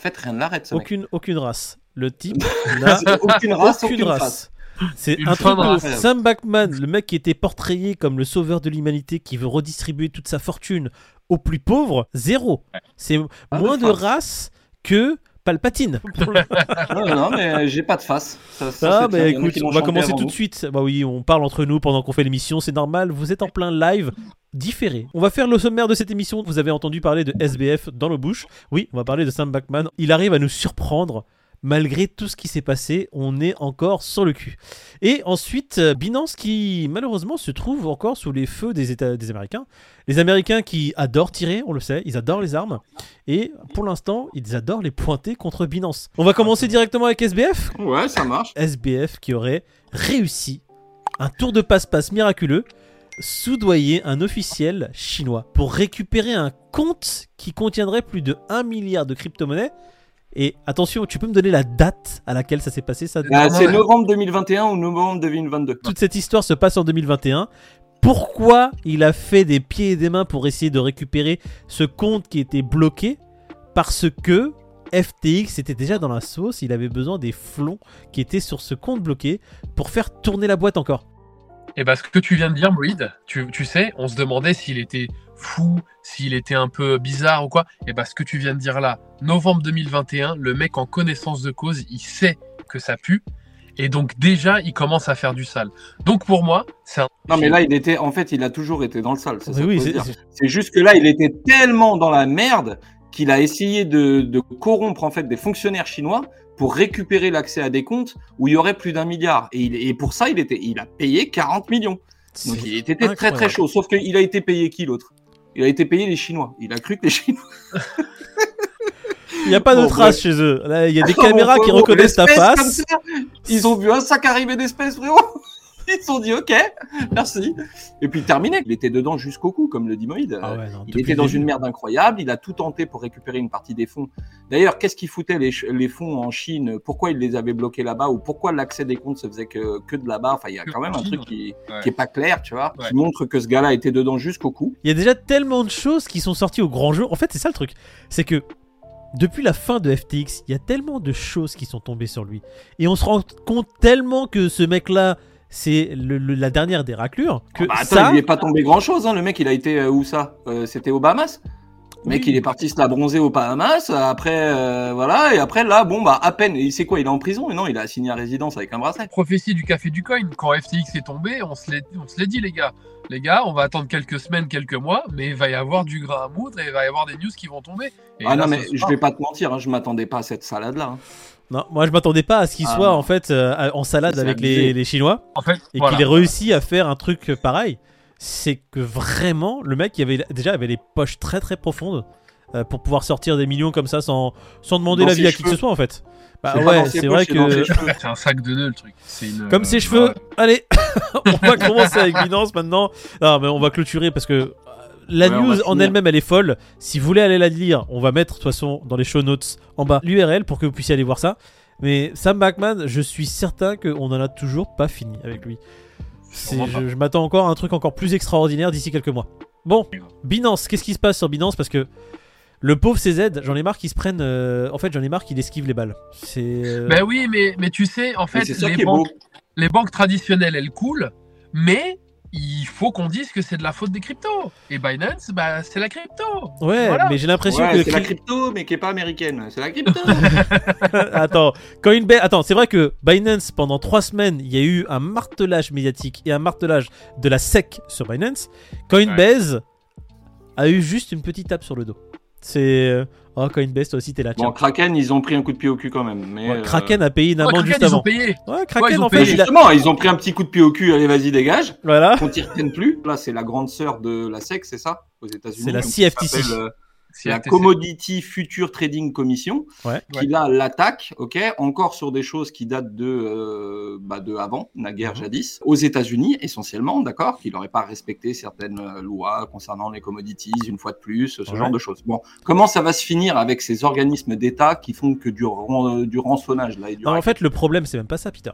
fait, rien ne l'arrête. ce mec. Aucune, aucune race. Le type n'a aucune race, aucune aucune race. race. C'est un truc de. Sam Backman, le mec qui était portrayé comme le sauveur de l'humanité, qui veut redistribuer toute sa fortune aux plus pauvres, zéro. C'est Ah, moins de race que Palpatine. Non, non, mais j'ai pas de face. Ça, ça, Ah, c'est- bah écoute, on va commencer tout de suite. Bah oui, on parle entre nous pendant qu'on fait l'émission, c'est normal. Vous êtes en plein live différé. On va faire le sommaire de cette émission. Vous avez entendu parler de SBF dans nos bouches. Oui, on va parler de Sam Backman. Il arrive à nous surprendre. Malgré tout ce qui s'est passé, on est encore sur le cul. Et ensuite, euh, Binance qui malheureusement se trouve encore sous les feux des, États, des Américains. Les Américains qui adorent tirer, on le sait, ils adorent les armes. Et pour l'instant, ils adorent les pointer contre Binance. On va commencer directement avec SBF. Ouais, ça marche. SBF qui aurait réussi un tour de passe-passe miraculeux, soudoyer un officiel chinois pour récupérer un compte qui contiendrait plus de 1 milliard de crypto-monnaies. Et attention, tu peux me donner la date à laquelle ça s'est passé ça Bah, c'est novembre 2021 ou novembre 2022. Toute cette histoire se passe en 2021. Pourquoi il a fait des pieds et des mains pour essayer de récupérer ce compte qui était bloqué? Parce que FTX était déjà dans la sauce, il avait besoin des flons qui étaient sur ce compte bloqué pour faire tourner la boîte encore. Et bah, ce que tu viens de dire, Moïd, tu, tu sais, on se demandait s'il était fou, s'il était un peu bizarre ou quoi. Et bah, ce que tu viens de dire là, novembre 2021, le mec en connaissance de cause, il sait que ça pue. Et donc, déjà, il commence à faire du sale. Donc, pour moi, c'est un. Non, mais là, il était, en fait, il a toujours été dans le sale. c'est Oui, juste que là, il était tellement dans la merde qu'il a essayé de, de corrompre en fait des fonctionnaires chinois pour récupérer l'accès à des comptes où il y aurait plus d'un milliard. Et, il- et pour ça, il était, il a payé 40 millions. Donc il était très très chaud. Sauf qu'il a été payé qui l'autre? Il a été payé les Chinois. Il a cru que les Chinois. Il n'y a pas de Bon, traces chez eux. Il y a des caméras qui reconnaissent ta face. Ils ont vu un sac arriver d'espèces, frérot. Ils se sont dit ok, merci. Et puis terminé. Il était dedans jusqu'au cou, comme le dit Moïd. Ah ouais, non, Il était dans une merde incroyable. Il a tout tenté pour récupérer une partie des fonds. D'ailleurs, qu'est-ce qui foutait les, les fonds en Chine? Pourquoi il les avait bloqués là-bas? Ou pourquoi l'accès des comptes se faisait que, que de là-bas? Enfin, il y a quand même un truc qui, ouais. qui est pas clair, tu vois, Ouais. qui montre que ce gars-là était dedans jusqu'au cou. Il y a déjà tellement de choses qui sont sorties au grand jour. En fait, c'est ça le truc. C'est que depuis la fin de FTX, il y a tellement de choses qui sont tombées sur lui. Et on se rend compte tellement que ce mec-là, c'est le- le- la dernière des raclures. Que Bah, attends, ça, il lui est pas tombé grand-chose. Hein. Le mec, il a été euh, où ça Euh, C'était aux Bahamas. Le mec, il est parti se la bronzer aux Bahamas. Après, euh, voilà. Et après, là, bon, bah, à peine. Il sait quoi Il est en prison Mais non, il a signé à résidence avec un bracelet. prophétie du café du coin. Quand FTX est tombé, on se l'est dit, les gars. Les gars, on va attendre quelques semaines, quelques mois, mais il va y avoir du grain à moudre et il va y avoir des news qui vont tomber. Et ah là, non, mais je vais pas te mentir. Hein, je m'attendais pas à cette salade-là. hein. Non, moi je m'attendais pas à ce qu'il Ah, soit non. en fait euh, en salade avec les, les Chinois En fait, et voilà. qu'il ait réussi à faire un truc pareil. C'est que vraiment, le mec il avait déjà avait les poches très très profondes euh, pour pouvoir sortir des millions comme ça sans, sans demander l'avis à qui que ce soit en fait. Bah ouais, c'est vrai que. C'est un sac de nœuds, le truc. C'est une- Comme ses euh, cheveux. ouais. Allez, on va commencer avec Binance maintenant. Non, mais on va clôturer parce que la Ouais, news en elle-même elle est folle. Si vous voulez aller la lire, on va mettre de toute façon dans les show notes en bas l'URL pour que vous puissiez aller voir ça. Mais Sam Backman, je suis certain qu'on en a toujours pas fini avec lui. Je je m'attends encore à un truc encore plus extraordinaire d'ici quelques mois. Bon, Binance, qu'est-ce qui se passe sur Binance? Parce que le pauvre CZ, j'en ai marre qu'il se prenne. euh, en fait, j'en ai marre qu'il esquive les balles. C'est. euh, Ben oui, mais, mais tu sais, en fait, banques, les banques traditionnelles, elles coulent, mais il faut qu'on dise que c'est de la faute des cryptos. Et Binance, bah, c'est la crypto. Ouais, Voilà. mais j'ai l'impression Ouais, que. c'est la crypto, mais qui est pas américaine. C'est la crypto. Attends, Coinbase. Attends, c'est vrai que Binance, pendant trois semaines, il y a eu un martelage médiatique et un martelage de la SEC sur Binance. Coinbase a eu juste une petite tape sur le dos. C'est. euh, Oh, Coinbase, toi aussi, t'es là. bon, tiens. Kraken, ils ont pris un coup de pied au cul quand même. Mais, Ouais, euh, Kraken a payé une Ouais, amende Kraken, juste ils ont avant. payé. Ouais, Kraken, Ouais, ils ont en payé. fait, il a. Justement, ils ont pris un petit coup de pied au cul. Allez, vas-y, dégage. Voilà. Qu'on t'y retienne plus. Là, c'est la grande sœur de la SEC, c'est ça? Aux États-Unis. C'est la CFTC. C'est la. Commodity Future Trading Commission, Ouais. qui là l'attaque, ok, encore sur des choses qui datent de, euh, bah, de avant, naguère Mhm. jadis, aux États-Unis essentiellement, d'accord, qui n'auraient pas respecté certaines euh, lois concernant les commodities, une fois de plus, ce Ouais. genre de choses. Bon, comment ça va se finir avec ces organismes d'État qui font que du, ran- du rançonnage là et du Non, en fait, le problème, c'est même pas ça, Peter.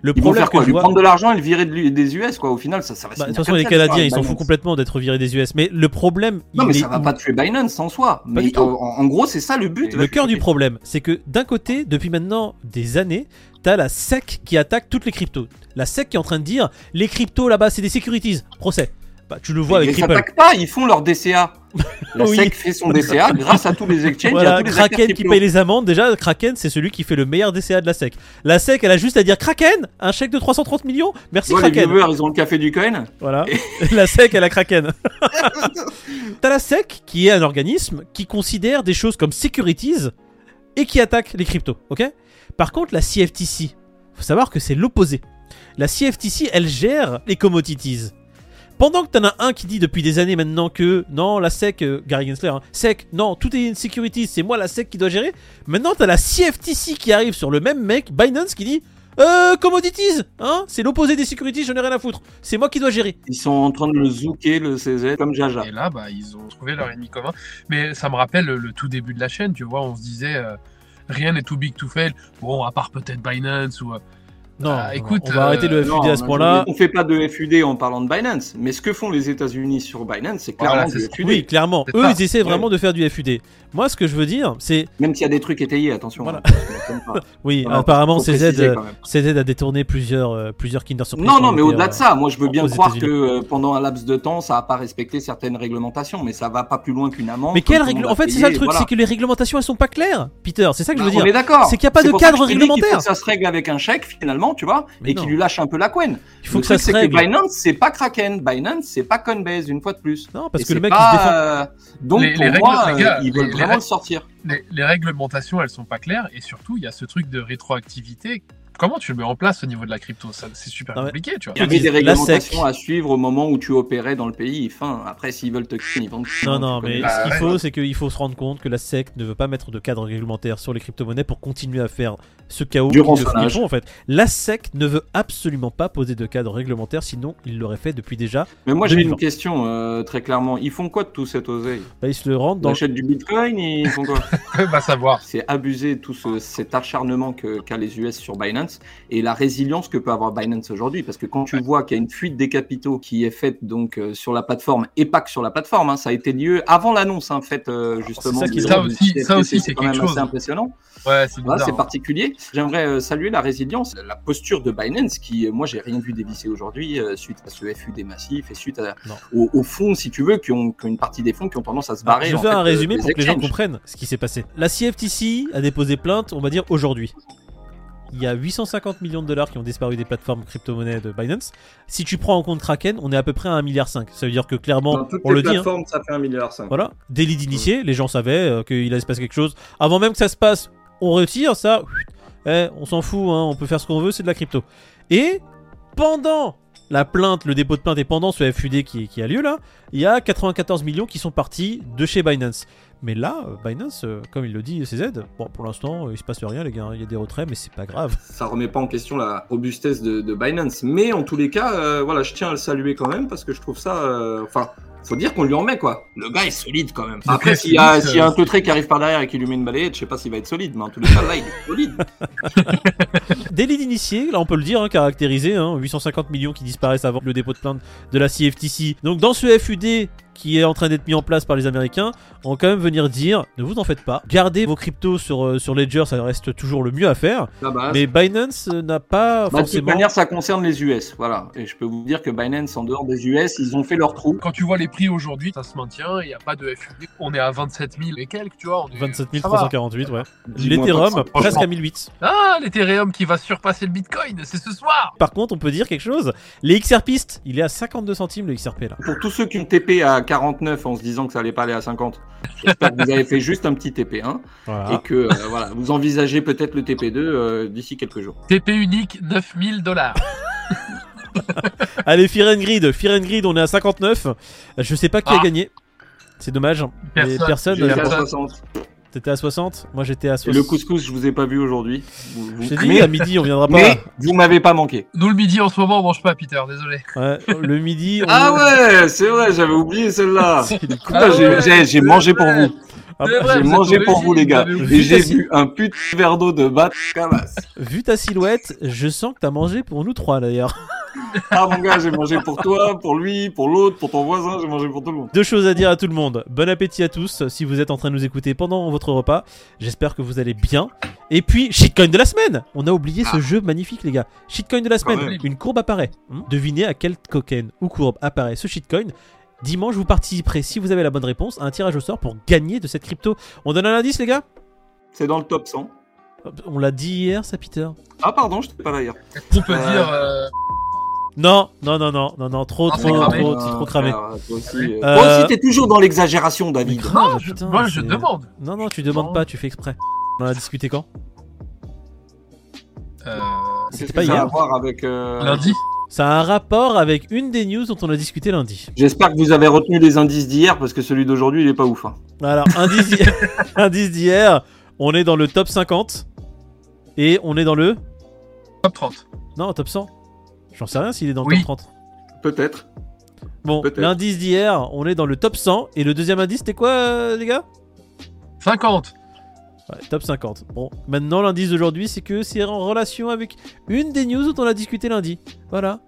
Le Ils vont problème faire que quoi je Lui vois. prendre de l'argent et le virer de des US, quoi. Au final, ça, ça va Bah, de toute façon, les Canadiens, ils s'en foutent Binance. complètement d'être virés des US. Mais le problème, Non, il mais est ça va pas tuer Binance en soi. Pas Mais en, en gros, c'est ça le but. Le cœur du problème, c'est que d'un côté, depuis maintenant des années, t'as la SEC qui attaque toutes les cryptos. La SEC qui est en train de dire les cryptos là-bas, c'est des securities. Procès. Bah, tu le vois Ils avec Ripple. s'attaquent pas, ils font leur DCA. La Oui. SEC fait son DCA grâce à tous les exchanges. et à Voilà, tous les Kraken qui paye les amendes. Déjà, Kraken, c'est celui qui fait le meilleur DCA de la SEC. La SEC, elle a juste à dire Kraken, un chèque de 330 millions. Merci Ouais, les Kraken. viewers, ils ont le café du coin. Voilà. la SEC, elle a Kraken. T'as la SEC qui est un organisme qui considère des choses comme securities et qui attaque les cryptos, ok? Par contre, la CFTC, faut savoir que c'est l'opposé. La CFTC, elle gère les commodities. Pendant que t'en as un qui dit depuis des années maintenant que non, la SEC, euh, Gary Gensler, hein, SEC, non, tout est une security, c'est moi la SEC qui doit gérer. Maintenant, t'as la CFTC qui arrive sur le même mec, Binance, qui dit euh, commodities, hein, c'est l'opposé des securities, j'en ai rien à foutre. C'est moi qui dois gérer. Ils sont en train de le zouker, le CZ, comme Jaja. Et là, bah, ils ont trouvé leur ennemi commun. Mais ça me rappelle le, le tout début de la chaîne, tu vois, on se disait euh, rien n'est too big to fail. Bon, à part peut-être Binance ou. euh, Non, Ah, non, écoute, on va arrêter le euh, FUD Non, à ce on a- point-là. On fait pas de FUD en parlant de Binance, mais ce que font les États-Unis sur Binance, c'est clairement Voilà, du FUD. Oui, clairement. Eux, ça. ils essaient vraiment de faire du FUD. Moi, ce que je veux dire, c'est. Même s'il y a des trucs étayés, attention. Voilà. hein. Oui, Voilà, apparemment, faut CZ, préciser euh, quand même. CZ a détourné plusieurs, euh, plusieurs Kinder Surprise. Non, non, mais au-delà euh, de ça, moi je veux bien croire que euh, pendant un laps de temps, ça n'a pas respecté certaines réglementations, mais ça va pas plus loin qu'une amende. Mais quelle En a fait, c'est ça le truc, c'est que les réglementations, elles sont pas claires. Peter, c'est ça que je veux Bah, dire. On est d'accord. C'est qu'il y a pas de cadre réglementaire. ça se règle avec un chèque finalement, tu vois, Mais et qu'il lui lâche un peu la couenne. Il faut le que ça se c'est règle. que Binance, c'est pas Kraken. Binance, c'est pas Coinbase, une fois de plus. Non, parce Et que le mec, pas, il se défend. euh, Donc Les- pour les moi, règles, les gars, ils veulent vraiment le sortir. les, les réglementations, elles sont pas claires. Et surtout, il y a ce truc de rétroactivité. Comment tu le mets en place au niveau de la crypto? C'est super Non, mais- compliqué, tu vois. Il y avait des la réglementations SEC. à suivre au moment où tu opérais dans le pays. Fin. Après, s'ils veulent te ils vont te Non, non, mais ce qu'il ouais. faut, c'est qu'il faut se rendre compte que la SEC ne veut pas mettre de cadre réglementaire sur les crypto-monnaies pour continuer à faire ce chaos Du font en fait. La SEC ne veut absolument pas poser de cadre réglementaire, sinon ils l'auraient fait depuis déjà. Mais moi, j'ai 2020. une question euh, très clairement. Ils font quoi de tout cet oseille? Bah, ils se le rendent Ils dans. achètent du bitcoin Ils font quoi? Va savoir. C'est abusé tout ce- cet acharnement qu'a les US sur Binance et la résilience que peut avoir Binance aujourd'hui. Parce que quand tu vois qu'il y a une fuite des capitaux qui est faite donc euh, sur la plateforme et pas que sur la plateforme, hein, ça a été lieu avant l'annonce en fait euh, justement. Ça du- Ça aussi- CFTC, ça aussi, c'est quand même assez impressionnant. Ouais, c'est Voilà, hein. particulier. J'aimerais euh, saluer la résilience, la posture de Binance qui, moi, j'ai rien vu dévisser aujourd'hui suite à ce FUD massif et suite à- au, au fonds, si tu veux, qui ont, une partie des fonds qui ont tendance à se barrer. je en fais fait, un résumé des pour que les gens comprennent ce qui s'est passé. La CFTC a déposé plainte, on va dire aujourd'hui. Il y a 850 millions de dollars qui ont disparu des plateformes crypto-monnaies de Binance. Si tu prends en compte Kraken, on est à peu près à 1,5 milliard. Ça veut dire que clairement, Dans toutes on les le dit, hein, plateformes, ça fait un milliard cinq. Voilà, délit d'initié, les gens savaient euh, qu'il allait se passer quelque chose. Avant même que ça se passe, on retire ça. Eh, on s'en fout, hein, on peut faire ce qu'on veut, c'est de la crypto. Et pendant la plainte, le dépôt de plainte et pendant ce FUD qui, qui a lieu là, il y a 94 millions qui sont partis de chez Binance. Mais là, Binance, euh, comme il le dit CZ, bon pour l'instant euh, il se passe rien les gars, il y a des retraits mais c'est pas grave. Ça remet pas en question la robustesse de, de Binance. Mais en tous les cas, euh, voilà, je tiens à le saluer quand même parce que je trouve ça. euh, Enfin, faut dire qu'on lui en met quoi. Le gars est solide quand même. Après, s'il y, a- y a un teutré qui arrive par derrière et qui lui met une balayette, je sais pas s'il va être solide. Mais en tous les cas, là, il est solide. Délit d'initié, là on peut le dire, hein, caractérisé, hein, 850 millions qui disparaissent avant le dépôt de plainte de la CFTC. Donc dans ce FUD qui est en train d'être mis en place par les Américains, on va quand même venir dire, ne vous en faites pas, gardez vos cryptos sur, euh, sur Ledger, ça reste toujours le mieux à faire, La base. mais Binance euh, n'a pas Bah, de toute forcément... manière, ça concerne les US, voilà. Et je peux vous dire que Binance, en dehors des US, ils ont fait leur trou. Quand tu vois les prix aujourd'hui, ça se maintient. Il n'y a pas de FUD. On est à 27 000 et quelques, tu vois. on est- 27 ça va. 348, ouais. Dis-moi L'Ethereum, presque à 1008. Ah, l'Ethereum qui va surpasser le Bitcoin, c'est ce soir. Par contre, on peut dire quelque chose, les XRPistes, il est à 52 centimes le XRP là. Pour tous ceux qui ont TP à 49 en se disant que ça allait pas aller à 50, j'espère que vous avez fait juste un petit TP1 Voilà. et que euh, voilà, vous envisagez peut-être le TP2 euh, d'ici quelques jours. TP unique, 9000 dollars. Allez, Fear and Grid, Fear and Grid, on est à 59. Je sais pas qui a Ah. gagné. C'est dommage. Mais Personne. Personne. J'ai J'étais fait à ça. 60. T'étais à 60 Moi j'étais à Et 60. le couscous, je vous ai pas vu aujourd'hui. Vous- vous- Je t'ai dit, mais, à midi, on viendra pas. mais vous m'avez pas manqué. Nous, le midi, en ce moment, on mange pas, Peter, désolé. Ouais, le midi. on- Ah ouais, c'est vrai, j'avais oublié celle-là. Ah, j'ai j'ai mangé pour vous. Ah bah, J'ai mangé pour vous, les gars. Et j'ai bu un putain de verre d'eau de batte. Vu ta silhouette, je sens que t'as mangé pour nous trois d'ailleurs. Ah, mon gars, j'ai mangé pour toi, pour lui, pour l'autre, pour ton voisin, j'ai mangé pour tout le monde. Deux choses à dire à tout le monde. Bon appétit à tous si vous êtes en train de nous écouter pendant votre repas. J'espère que vous allez bien. Et puis, shitcoin de la semaine On a oublié ce Ah. jeu magnifique, les gars. Shitcoin de la semaine. Une courbe apparaît. Devinez à quel token ou courbe apparaît ce shitcoin. Dimanche, vous participerez, si vous avez la bonne réponse, à un tirage au sort pour gagner de cette crypto. On donne un indice, les gars? C'est dans le top 100. On l'a dit hier, ça, Peter Ah, pardon, je t'ai pas là hier. On peut Euh, dire. euh, Non, non, non, non, non, non, trop, Ah, trop, cramé. trop, trop cramé. frère, toi aussi, euh, Euh, toi aussi, t'es toujours dans l'exagération, David. grave, Non, putain, moi je demande. Non, non, tu demandes Non. pas, tu fais exprès. On en a discuté quand? Euh, C'était pas ça a hier. à voir avec. euh, lundi. Ça a un rapport avec une des news dont on a discuté lundi. J'espère que vous avez retenu les indices d'hier parce que celui d'aujourd'hui, il est pas ouf. hein. Alors, indice d'hier, on est dans le top 50 et on est dans le. Top 30. Non, top 100. J'en sais rien s'il est dans le Oui. top 30. Peut-être. Bon, l'indice d'hier, on est dans le top 100 et le deuxième indice, c'était quoi, euh, les gars? 50. Ouais, top 50. Bon, maintenant l'indice d'aujourd'hui, c'est que c'est en relation avec une des news dont on a discuté lundi. Voilà.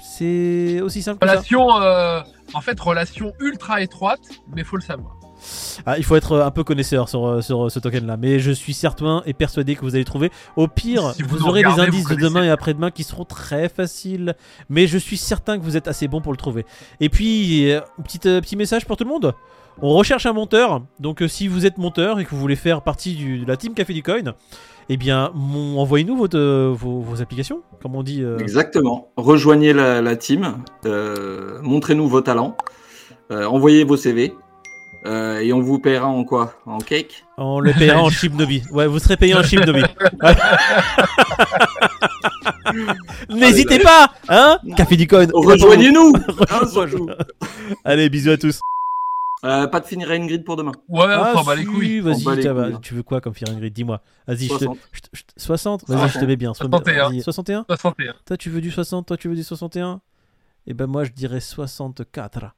C'est aussi simple que ça. Relation, euh, en fait, relation ultra étroite, mais faut le savoir. Ah, il faut être un peu connaisseur sur, euh, sur ce token-là, mais je suis certain et persuadé que vous allez trouver. Au pire, Si vous aurez des indices de demain et après-demain qui seront très faciles, mais je suis certain que vous êtes assez bon pour le trouver. Et puis, euh, petit, euh, petit message pour tout le monde. On recherche un monteur, donc euh, si vous êtes monteur et que vous voulez faire partie du- de la team Café du Coin, eh bien, envoyez-nous votre, euh, vos, vos applications, comme on dit. euh, Exactement. Rejoignez la, la team. Montrez-nous vos talents. envoyez vos CV. et on vous paiera en quoi? En cake? On le payera en chip Nobi. Ouais, vous serez payé en chip Nobi. N'hésitez pas, hein? Café du Coin. Rejoignez-nous Hein. Allez, bisous à tous. Euh, Pas de finir à Ingrid pour demain. Ouais, Ah, on s'en bat les si, couilles. Vas-y, les couilles. tu veux quoi comme Fear Ingrid Dis-moi. Vas-y, je te. 60. je te- je te- 60 Vas-y, je te mets bien. sois bien. 61. Vas-y, 61 61. Toi, tu veux du 60 Toi, tu veux du 61 Eh ben, moi, je dirais 64.